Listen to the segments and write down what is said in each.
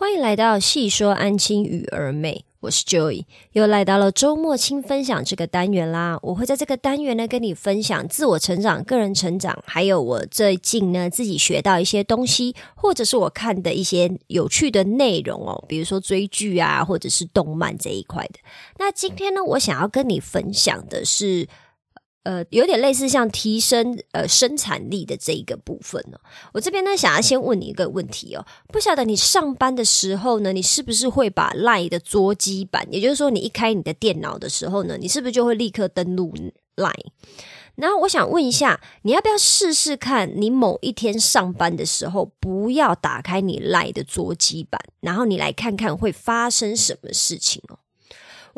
欢迎来到细说安亲与儿美，我是 Joy，又来到了周末轻分享这个单元啦。我会在这个单元呢跟你分享自我成长、个人成长，还有我最近呢自己学到一些东西，或者是我看的一些有趣的内容哦，比如说追剧啊，或者是动漫这一块的。那今天呢，我想要跟你分享的是。呃，有点类似像提升呃生产力的这一个部分呢。我这边呢，想要先问你一个问题哦，不晓得你上班的时候呢，你是不是会把 Line 的桌机版，也就是说，你一开你的电脑的时候呢，你是不是就会立刻登录 Line？然后我想问一下，你要不要试试看，你某一天上班的时候，不要打开你 Line 的桌机版，然后你来看看会发生什么事情哦。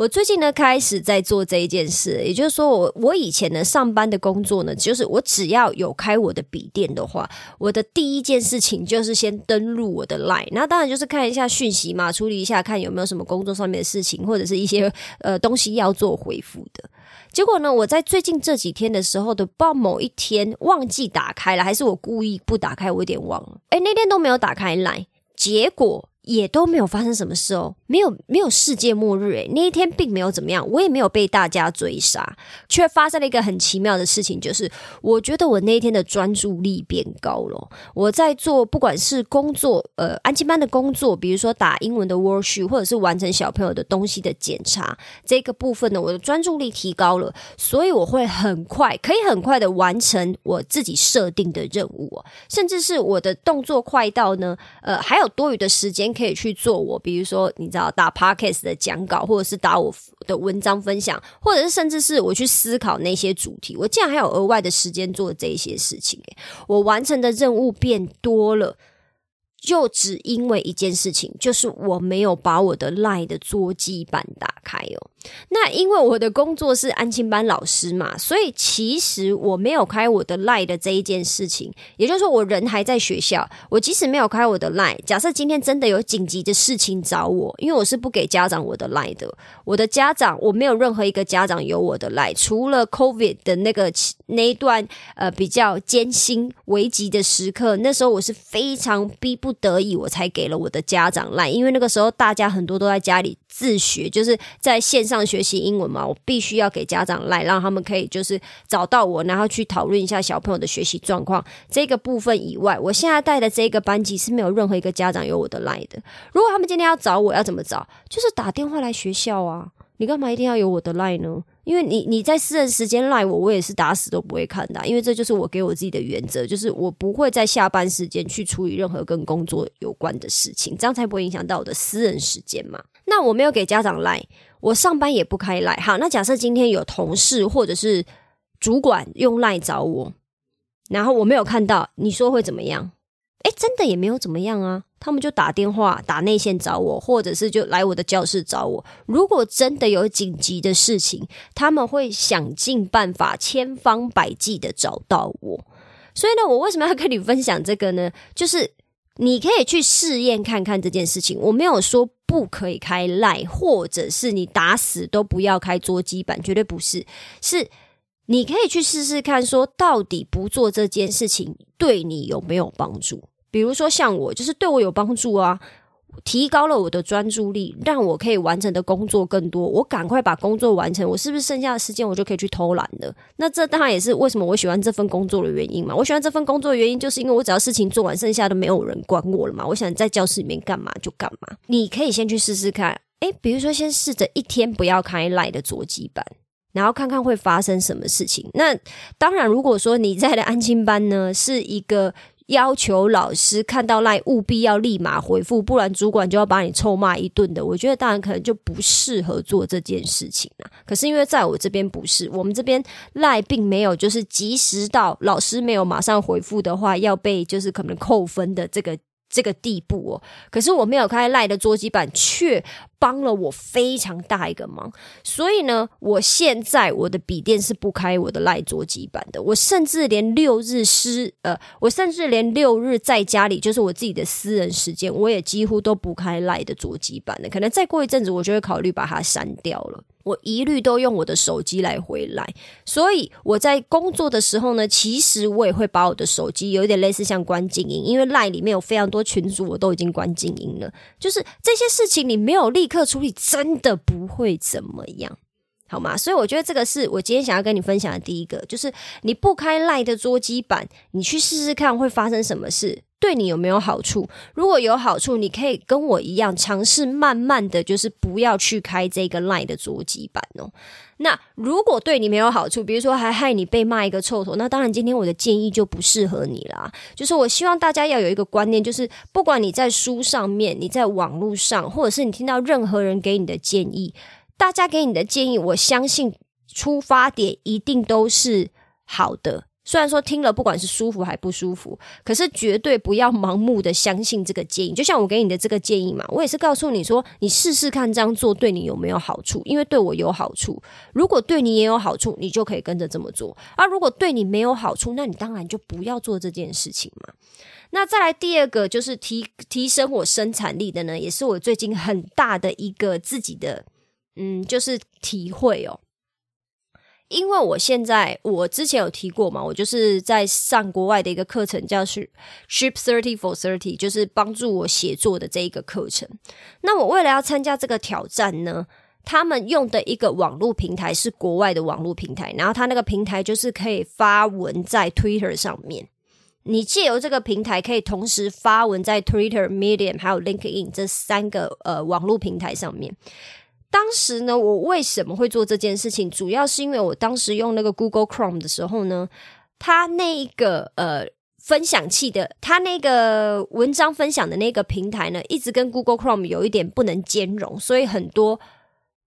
我最近呢开始在做这一件事，也就是说，我我以前呢上班的工作呢，就是我只要有开我的笔电的话，我的第一件事情就是先登录我的 Line，那当然就是看一下讯息嘛，处理一下看有没有什么工作上面的事情，或者是一些呃东西要做回复的。结果呢，我在最近这几天的时候的，不知道某一天忘记打开了，还是我故意不打开，我有点忘了。哎，那天都没有打开 Line，结果。也都没有发生什么事哦，没有没有世界末日诶，那一天并没有怎么样，我也没有被大家追杀，却发生了一个很奇妙的事情，就是我觉得我那一天的专注力变高了。我在做不管是工作，呃，安静班的工作，比如说打英文的 worksheet，或者是完成小朋友的东西的检查，这个部分呢，我的专注力提高了，所以我会很快，可以很快的完成我自己设定的任务，甚至是我的动作快到呢，呃，还有多余的时间。可以去做我，比如说你知道打 podcast 的讲稿，或者是打我的文章分享，或者是甚至是我去思考那些主题，我竟然还有额外的时间做这些事情，我完成的任务变多了。就只因为一件事情，就是我没有把我的赖的桌机板打开哦。那因为我的工作是安亲班老师嘛，所以其实我没有开我的 Line 的这一件事情，也就是说我人还在学校，我即使没有开我的 Line，假设今天真的有紧急的事情找我，因为我是不给家长我的 Line 的，我的家长我没有任何一个家长有我的 Line，除了 COVID 的那个那一段呃比较艰辛危急的时刻，那时候我是非常逼不。得已，我才给了我的家长赖，因为那个时候大家很多都在家里自学，就是在线上学习英文嘛，我必须要给家长赖，让他们可以就是找到我，然后去讨论一下小朋友的学习状况。这个部分以外，我现在带的这个班级是没有任何一个家长有我的赖的。如果他们今天要找我，要怎么找？就是打电话来学校啊。你干嘛一定要有我的赖呢？因为你你在私人时间赖我，我也是打死都不会看的。因为这就是我给我自己的原则，就是我不会在下班时间去处理任何跟工作有关的事情，这样才不会影响到我的私人时间嘛。那我没有给家长赖，我上班也不开赖。好，那假设今天有同事或者是主管用赖找我，然后我没有看到，你说会怎么样？哎，真的也没有怎么样啊。他们就打电话打内线找我，或者是就来我的教室找我。如果真的有紧急的事情，他们会想尽办法、千方百计的找到我。所以呢，我为什么要跟你分享这个呢？就是你可以去试验看看这件事情。我没有说不可以开赖，或者是你打死都不要开桌机版，绝对不是。是你可以去试试看，说到底不做这件事情对你有没有帮助？比如说像我，就是对我有帮助啊，提高了我的专注力，让我可以完成的工作更多。我赶快把工作完成，我是不是剩下的时间我就可以去偷懒了？那这当然也是为什么我喜欢这份工作的原因嘛。我喜欢这份工作的原因，就是因为我只要事情做完，剩下的没有人管我了嘛。我想在教室里面干嘛就干嘛。你可以先去试试看，诶，比如说先试着一天不要开赖的座机板，然后看看会发生什么事情。那当然，如果说你在的安亲班呢，是一个。要求老师看到赖务必要立马回复，不然主管就要把你臭骂一顿的。我觉得当然可能就不适合做这件事情啊。可是因为在我这边不是，我们这边赖并没有就是及时到老师没有马上回复的话，要被就是可能扣分的这个。这个地步哦，可是我没有开赖的桌机板，却帮了我非常大一个忙。所以呢，我现在我的笔电是不开我的赖桌机板的。我甚至连六日失呃，我甚至连六日在家里就是我自己的私人时间，我也几乎都不开赖的桌机板的。可能再过一阵子，我就会考虑把它删掉了。我一律都用我的手机来回来，所以我在工作的时候呢，其实我也会把我的手机有一点类似像关静音，因为赖里面有非常多群组，我都已经关静音了。就是这些事情你没有立刻处理，真的不会怎么样，好吗？所以我觉得这个是我今天想要跟你分享的第一个，就是你不开赖的桌机板，你去试试看会发生什么事。对你有没有好处？如果有好处，你可以跟我一样尝试，慢慢的就是不要去开这个 Line 的桌机版哦。那如果对你没有好处，比如说还害你被骂一个臭头，那当然今天我的建议就不适合你啦。就是我希望大家要有一个观念，就是不管你在书上面、你在网络上，或者是你听到任何人给你的建议，大家给你的建议，我相信出发点一定都是好的。虽然说听了不管是舒服还不舒服，可是绝对不要盲目的相信这个建议。就像我给你的这个建议嘛，我也是告诉你说，你试试看这样做对你有没有好处，因为对我有好处。如果对你也有好处，你就可以跟着这么做。而如果对你没有好处，那你当然就不要做这件事情嘛。那再来第二个就是提提升我生产力的呢，也是我最近很大的一个自己的嗯，就是体会哦。因为我现在我之前有提过嘛，我就是在上国外的一个课程，叫是 Ship Thirty for Thirty，就是帮助我写作的这一个课程。那我为了要参加这个挑战呢，他们用的一个网络平台是国外的网络平台，然后他那个平台就是可以发文在 Twitter 上面。你借由这个平台可以同时发文在 Twitter、Medium 还有 LinkedIn 这三个呃网络平台上面。当时呢，我为什么会做这件事情？主要是因为我当时用那个 Google Chrome 的时候呢，它那一个呃分享器的，它那个文章分享的那个平台呢，一直跟 Google Chrome 有一点不能兼容，所以很多。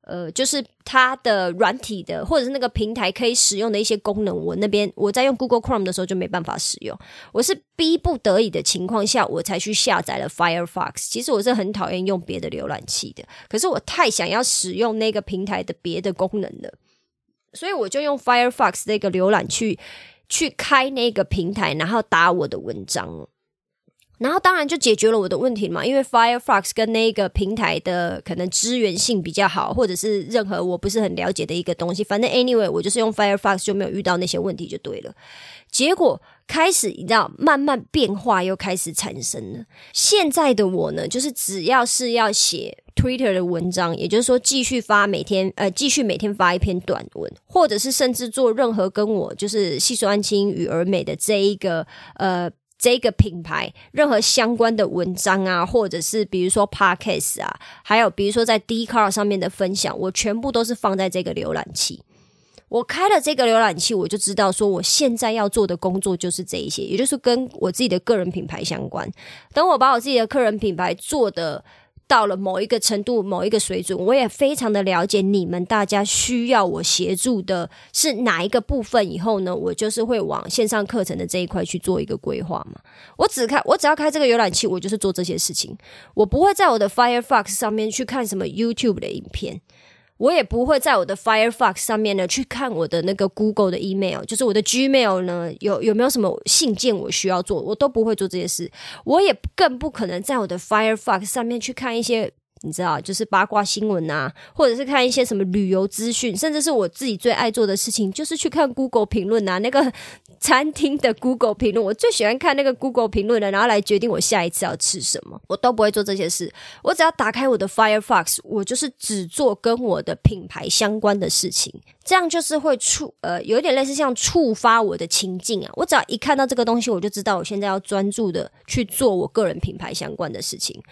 呃，就是它的软体的，或者是那个平台可以使用的一些功能，我那边我在用 Google Chrome 的时候就没办法使用。我是逼不得已的情况下，我才去下载了 Firefox。其实我是很讨厌用别的浏览器的，可是我太想要使用那个平台的别的功能了，所以我就用 Firefox 那个浏览去去开那个平台，然后打我的文章。然后当然就解决了我的问题嘛，因为 Firefox 跟那个平台的可能支援性比较好，或者是任何我不是很了解的一个东西，反正 anyway 我就是用 Firefox 就没有遇到那些问题就对了。结果开始你知道慢慢变化又开始产生了。现在的我呢，就是只要是要写 Twitter 的文章，也就是说继续发每天呃继续每天发一篇短文，或者是甚至做任何跟我就是细说安青与儿美的这一个呃。这个品牌任何相关的文章啊，或者是比如说 podcast 啊，还有比如说在 d c a r 上面的分享，我全部都是放在这个浏览器。我开了这个浏览器，我就知道说我现在要做的工作就是这一些，也就是跟我自己的个人品牌相关。等我把我自己的个人品牌做的。到了某一个程度、某一个水准，我也非常的了解你们大家需要我协助的是哪一个部分。以后呢，我就是会往线上课程的这一块去做一个规划嘛。我只开，我只要开这个浏览器，我就是做这些事情。我不会在我的 Firefox 上面去看什么 YouTube 的影片。我也不会在我的 Firefox 上面呢去看我的那个 Google 的 email，就是我的 Gmail 呢有有没有什么信件我需要做，我都不会做这些事。我也更不可能在我的 Firefox 上面去看一些。你知道，就是八卦新闻啊，或者是看一些什么旅游资讯，甚至是我自己最爱做的事情，就是去看 Google 评论啊，那个餐厅的 Google 评论，我最喜欢看那个 Google 评论的，然后来决定我下一次要吃什么。我都不会做这些事，我只要打开我的 Firefox，我就是只做跟我的品牌相关的事情，这样就是会触呃，有点类似像触发我的情境啊。我只要一看到这个东西，我就知道我现在要专注的去做我个人品牌相关的事情。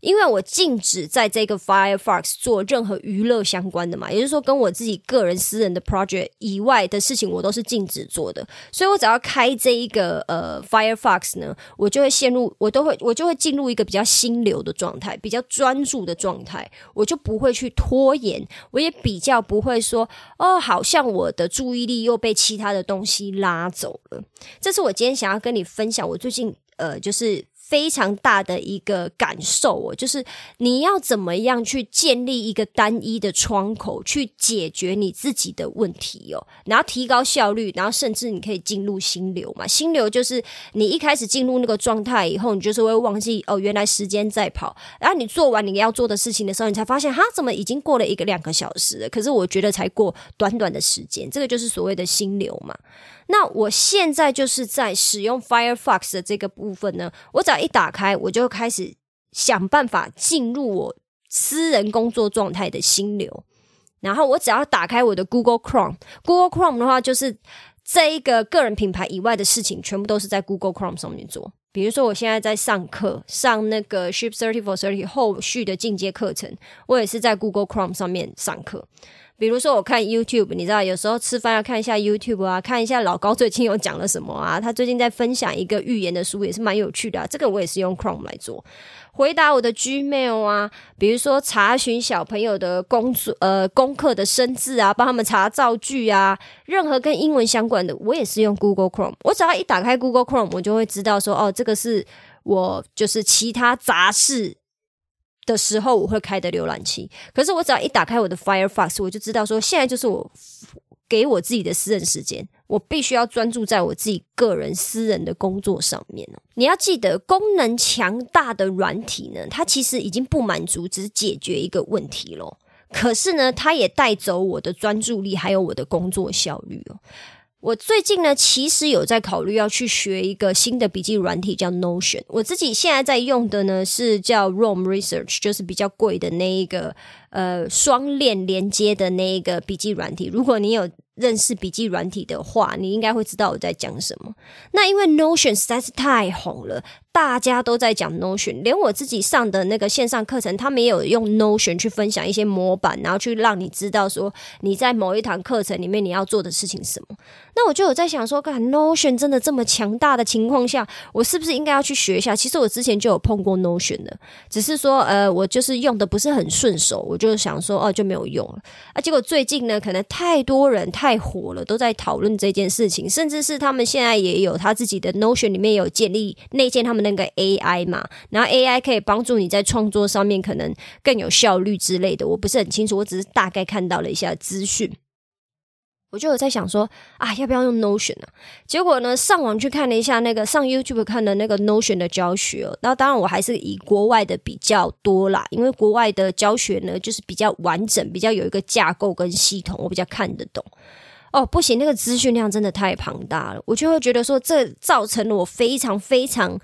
因为我禁止在这个 Firefox 做任何娱乐相关的嘛，也就是说跟我自己个人私人的 project 以外的事情，我都是禁止做的。所以我只要开这一个呃 Firefox 呢，我就会陷入，我都会，我就会进入一个比较心流的状态，比较专注的状态，我就不会去拖延，我也比较不会说哦，好像我的注意力又被其他的东西拉走了。这是我今天想要跟你分享，我最近呃就是。非常大的一个感受哦，就是你要怎么样去建立一个单一的窗口，去解决你自己的问题哦，然后提高效率，然后甚至你可以进入心流嘛。心流就是你一开始进入那个状态以后，你就是会忘记哦，原来时间在跑，然后你做完你要做的事情的时候，你才发现哈，怎么已经过了一个两个小时了？可是我觉得才过短短的时间，这个就是所谓的心流嘛。那我现在就是在使用 Firefox 的这个部分呢，我在一打开，我就开始想办法进入我私人工作状态的心流。然后我只要打开我的 Google Chrome，Google Chrome 的话，就是这一个个人品牌以外的事情，全部都是在 Google Chrome 上面做。比如说，我现在在上课，上那个 Ship Thirty for Thirty 后续的进阶课程，我也是在 Google Chrome 上面上课。比如说，我看 YouTube，你知道，有时候吃饭要看一下 YouTube 啊，看一下老高最近有讲了什么啊。他最近在分享一个预言的书，也是蛮有趣的。啊这个我也是用 Chrome 来做。回答我的 Gmail 啊，比如说查询小朋友的工作呃功课的生字啊，帮他们查造句啊，任何跟英文相关的，我也是用 Google Chrome。我只要一打开 Google Chrome，我就会知道说，哦，这个是我就是其他杂事。的时候我会开的浏览器，可是我只要一打开我的 Firefox，我就知道说现在就是我给我自己的私人时间，我必须要专注在我自己个人私人的工作上面你要记得，功能强大的软体呢，它其实已经不满足只解决一个问题咯。可是呢，它也带走我的专注力，还有我的工作效率哦。我最近呢，其实有在考虑要去学一个新的笔记软体，叫 Notion。我自己现在在用的呢是叫 Roam Research，就是比较贵的那一个呃双链连接的那一个笔记软体。如果你有认识笔记软体的话，你应该会知道我在讲什么。那因为 Notion 实在是太红了，大家都在讲 Notion，连我自己上的那个线上课程，他们也有用 Notion 去分享一些模板，然后去让你知道说你在某一堂课程里面你要做的事情什么。那我就有在想说，看 Notion 真的这么强大的情况下，我是不是应该要去学一下？其实我之前就有碰过 Notion 的，只是说呃，我就是用的不是很顺手，我就是想说哦就没有用了。啊，结果最近呢，可能太多人。太火了，都在讨论这件事情，甚至是他们现在也有他自己的 Notion 里面有建立内建他们那个 AI 嘛，然后 AI 可以帮助你在创作上面可能更有效率之类的，我不是很清楚，我只是大概看到了一下资讯。我就有在想说啊，要不要用 Notion 啊？结果呢，上网去看了一下那个上 YouTube 看的那个 Notion 的教学，那当然我还是以国外的比较多啦，因为国外的教学呢就是比较完整，比较有一个架构跟系统，我比较看得懂。哦，不行，那个资讯量真的太庞大了，我就会觉得说，这造成了我非常非常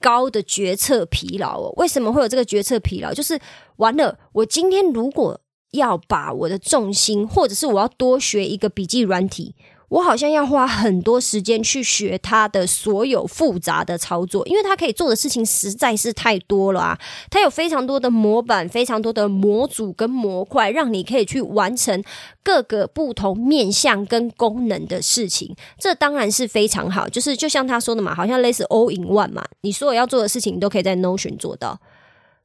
高的决策疲劳哦。为什么会有这个决策疲劳？就是完了，我今天如果要把我的重心，或者是我要多学一个笔记软体。我好像要花很多时间去学它的所有复杂的操作，因为它可以做的事情实在是太多了啊！它有非常多的模板，非常多的模组跟模块，让你可以去完成各个不同面向跟功能的事情。这当然是非常好，就是就像他说的嘛，好像类似 all in one 嘛，你所有要做的事情，都可以在 Notion 做到。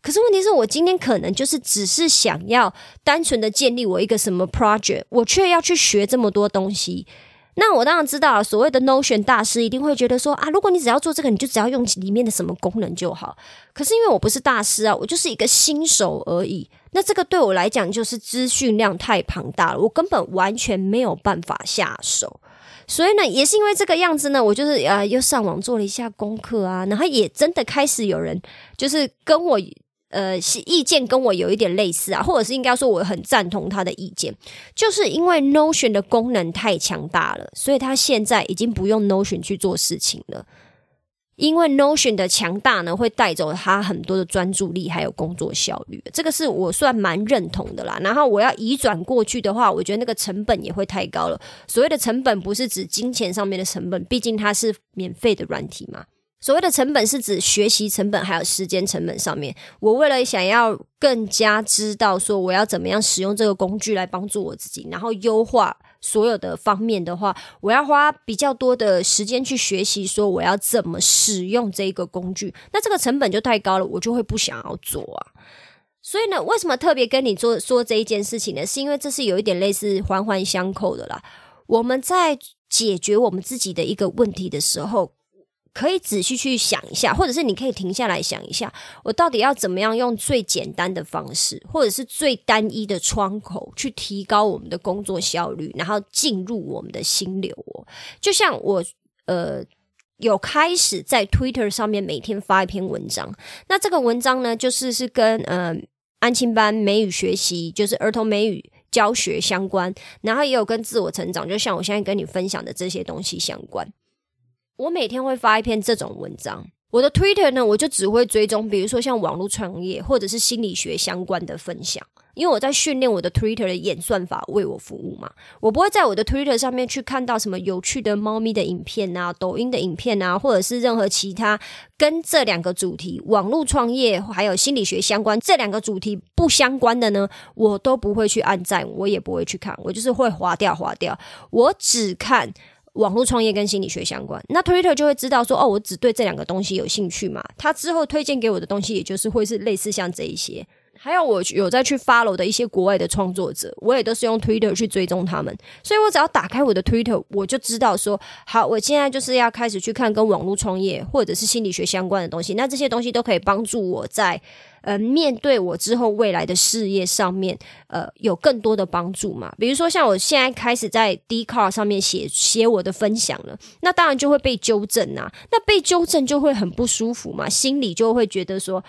可是问题是我今天可能就是只是想要单纯的建立我一个什么 project，我却要去学这么多东西。那我当然知道，所谓的 Notion 大师一定会觉得说啊，如果你只要做这个，你就只要用里面的什么功能就好。可是因为我不是大师啊，我就是一个新手而已。那这个对我来讲就是资讯量太庞大了，我根本完全没有办法下手。所以呢，也是因为这个样子呢，我就是啊，又上网做了一下功课啊，然后也真的开始有人就是跟我。呃，是意见跟我有一点类似啊，或者是应该说我很赞同他的意见，就是因为 Notion 的功能太强大了，所以他现在已经不用 Notion 去做事情了。因为 Notion 的强大呢，会带走他很多的专注力还有工作效率，这个是我算蛮认同的啦。然后我要移转过去的话，我觉得那个成本也会太高了。所谓的成本不是指金钱上面的成本，毕竟它是免费的软体嘛。所谓的成本是指学习成本还有时间成本上面。我为了想要更加知道说我要怎么样使用这个工具来帮助我自己，然后优化所有的方面的话，我要花比较多的时间去学习说我要怎么使用这个工具。那这个成本就太高了，我就会不想要做啊。所以呢，为什么特别跟你做说这一件事情呢？是因为这是有一点类似环环相扣的啦。我们在解决我们自己的一个问题的时候。可以仔细去想一下，或者是你可以停下来想一下，我到底要怎么样用最简单的方式，或者是最单一的窗口去提高我们的工作效率，然后进入我们的心流哦。就像我呃有开始在 Twitter 上面每天发一篇文章，那这个文章呢，就是是跟呃安亲班美语学习，就是儿童美语教学相关，然后也有跟自我成长，就像我现在跟你分享的这些东西相关。我每天会发一篇这种文章，我的 Twitter 呢，我就只会追踪，比如说像网络创业或者是心理学相关的分享，因为我在训练我的 Twitter 的演算法为我服务嘛。我不会在我的 Twitter 上面去看到什么有趣的猫咪的影片啊、抖音的影片啊，或者是任何其他跟这两个主题——网络创业还有心理学相关这两个主题不相关的呢，我都不会去按赞，我也不会去看，我就是会划掉划掉，我只看。网络创业跟心理学相关，那 Twitter 就会知道说，哦，我只对这两个东西有兴趣嘛。他之后推荐给我的东西，也就是会是类似像这一些。还有我有在去 follow 的一些国外的创作者，我也都是用 Twitter 去追踪他们。所以我只要打开我的 Twitter，我就知道说，好，我现在就是要开始去看跟网络创业或者是心理学相关的东西。那这些东西都可以帮助我在。呃，面对我之后未来的事业上面，呃，有更多的帮助嘛？比如说，像我现在开始在 d c a r 上面写写我的分享了，那当然就会被纠正啊，那被纠正就会很不舒服嘛，心里就会觉得说。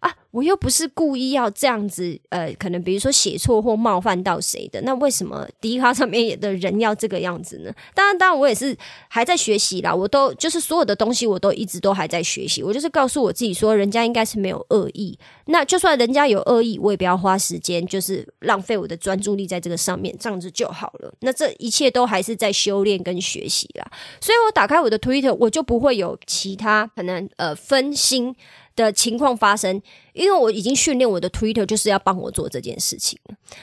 啊，我又不是故意要这样子，呃，可能比如说写错或冒犯到谁的，那为什么第一卡上面的人要这个样子呢？当然，当然，我也是还在学习啦，我都就是所有的东西，我都一直都还在学习。我就是告诉我自己说，人家应该是没有恶意，那就算人家有恶意，我也不要花时间，就是浪费我的专注力在这个上面，这样子就好了。那这一切都还是在修炼跟学习啦，所以我打开我的 Twitter，我就不会有其他可能呃分心。的情况发生，因因为我已经训练我的 Twitter 就是要帮我做这件事情。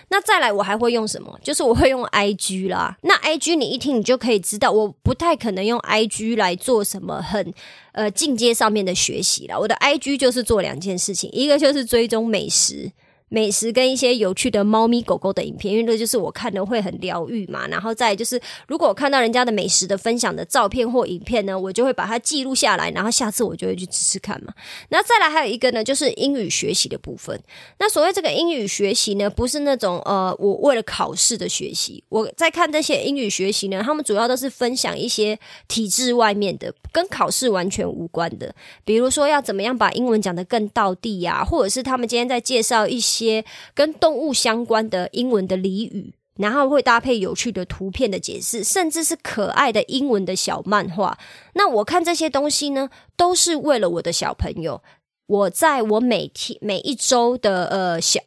那再来，我还会用什么？就是我会用 IG 啦。那 IG 你一听，你就可以知道，我不太可能用 IG 来做什么很呃进阶上面的学习了。我的 IG 就是做两件事情，一个就是追踪美食。美食跟一些有趣的猫咪狗狗的影片，因为这就是我看的会很疗愈嘛。然后再就是，如果我看到人家的美食的分享的照片或影片呢，我就会把它记录下来，然后下次我就会去试试看嘛。那再来还有一个呢，就是英语学习的部分。那所谓这个英语学习呢，不是那种呃，我为了考试的学习。我在看这些英语学习呢，他们主要都是分享一些体制外面的，跟考试完全无关的。比如说要怎么样把英文讲得更到地呀，或者是他们今天在介绍一些。些跟动物相关的英文的俚语，然后会搭配有趣的图片的解释，甚至是可爱的英文的小漫画。那我看这些东西呢，都是为了我的小朋友。我在我每天每一周的呃小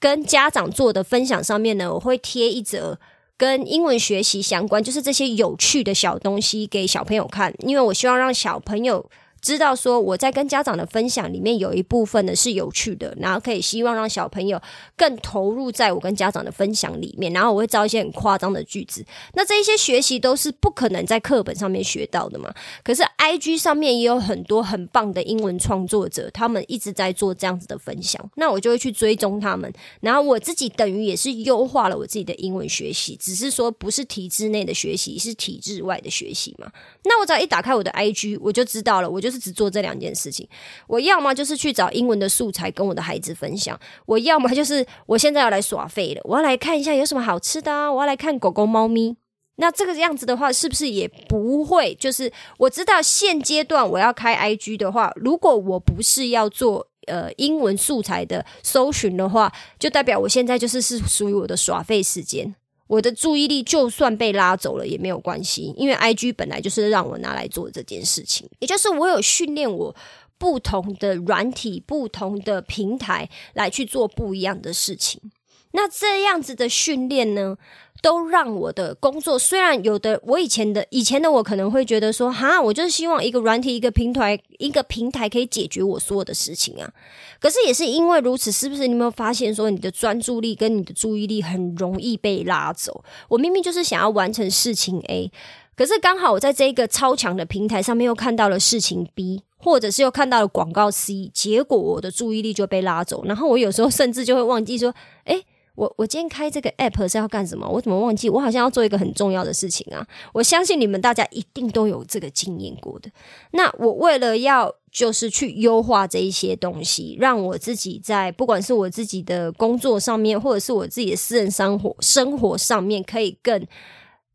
跟家长做的分享上面呢，我会贴一则跟英文学习相关，就是这些有趣的小东西给小朋友看，因为我希望让小朋友。知道说我在跟家长的分享里面有一部分呢是有趣的，然后可以希望让小朋友更投入在我跟家长的分享里面，然后我会造一些很夸张的句子。那这一些学习都是不可能在课本上面学到的嘛？可是 I G 上面也有很多很棒的英文创作者，他们一直在做这样子的分享，那我就会去追踪他们。然后我自己等于也是优化了我自己的英文学习，只是说不是体制内的学习，是体制外的学习嘛？那我只要一打开我的 I G，我就知道了，我就。只做这两件事情，我要么就是去找英文的素材跟我的孩子分享，我要么就是我现在要来耍废了，我要来看一下有什么好吃的啊，我要来看狗狗、猫咪。那这个样子的话，是不是也不会？就是我知道现阶段我要开 IG 的话，如果我不是要做呃英文素材的搜寻的话，就代表我现在就是是属于我的耍废时间。我的注意力就算被拉走了也没有关系，因为 I G 本来就是让我拿来做这件事情，也就是我有训练我不同的软体、不同的平台来去做不一样的事情。那这样子的训练呢？都让我的工作，虽然有的我以前的以前的我可能会觉得说，哈，我就是希望一个软体、一个平台、一个平台可以解决我所有的事情啊。可是也是因为如此，是不是你有没有发现说，你的专注力跟你的注意力很容易被拉走？我明明就是想要完成事情 A，可是刚好我在这个超强的平台上面又看到了事情 B，或者是又看到了广告 C，结果我的注意力就被拉走，然后我有时候甚至就会忘记说，诶。我我今天开这个 app 是要干什么？我怎么忘记？我好像要做一个很重要的事情啊！我相信你们大家一定都有这个经验过的。那我为了要就是去优化这一些东西，让我自己在不管是我自己的工作上面，或者是我自己的私人生活生活上面，可以更。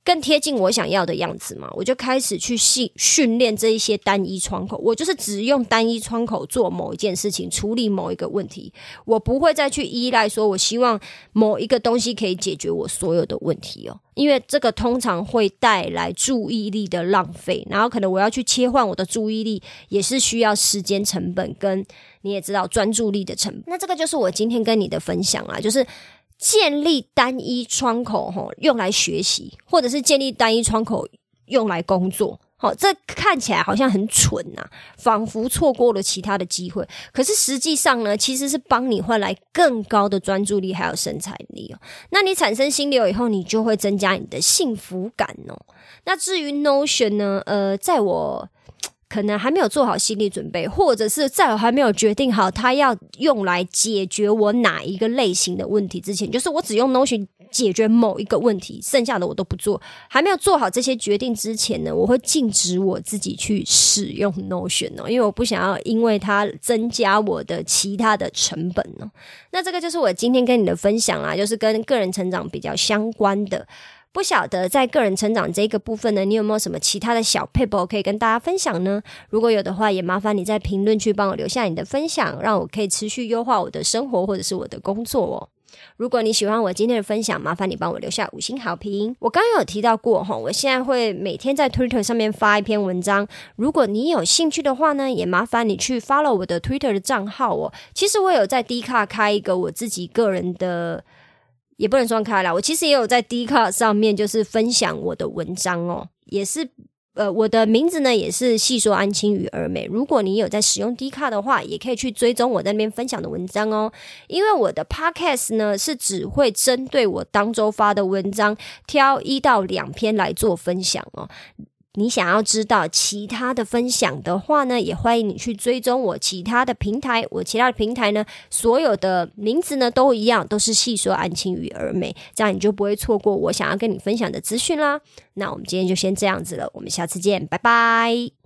更贴近我想要的样子嘛，我就开始去训训练这一些单一窗口。我就是只用单一窗口做某一件事情，处理某一个问题。我不会再去依赖说，我希望某一个东西可以解决我所有的问题哦，因为这个通常会带来注意力的浪费。然后可能我要去切换我的注意力，也是需要时间成本，跟你也知道专注力的成本。那这个就是我今天跟你的分享啦，就是。建立单一窗口，哈，用来学习，或者是建立单一窗口用来工作，好，这看起来好像很蠢呐，仿佛错过了其他的机会。可是实际上呢，其实是帮你换来更高的专注力还有生产力哦。那你产生心流以后，你就会增加你的幸福感哦。那至于 Notion 呢，呃，在我。可能还没有做好心理准备，或者是在我还没有决定好他要用来解决我哪一个类型的问题之前，就是我只用 Notion 解决某一个问题，剩下的我都不做。还没有做好这些决定之前呢，我会禁止我自己去使用 Notion 哦，因为我不想要因为它增加我的其他的成本哦。那这个就是我今天跟你的分享啦，就是跟个人成长比较相关的。不晓得在个人成长这个部分呢，你有没有什么其他的小 p a p e 可以跟大家分享呢？如果有的话，也麻烦你在评论区帮我留下你的分享，让我可以持续优化我的生活或者是我的工作哦。如果你喜欢我今天的分享，麻烦你帮我留下五星好评。我刚刚有提到过哈，我现在会每天在 Twitter 上面发一篇文章。如果你有兴趣的话呢，也麻烦你去 follow 我的 Twitter 的账号哦。其实我有在 D 卡开一个我自己个人的。也不能说开了，我其实也有在 D 卡上面就是分享我的文章哦，也是呃我的名字呢也是细说安青与儿美。如果你有在使用 D 卡的话，也可以去追踪我在那边分享的文章哦。因为我的 Podcast 呢是只会针对我当周发的文章挑一到两篇来做分享哦。你想要知道其他的分享的话呢，也欢迎你去追踪我其他的平台。我其他的平台呢，所有的名字呢都一样，都是细说安青与儿美，这样你就不会错过我想要跟你分享的资讯啦。那我们今天就先这样子了，我们下次见，拜拜。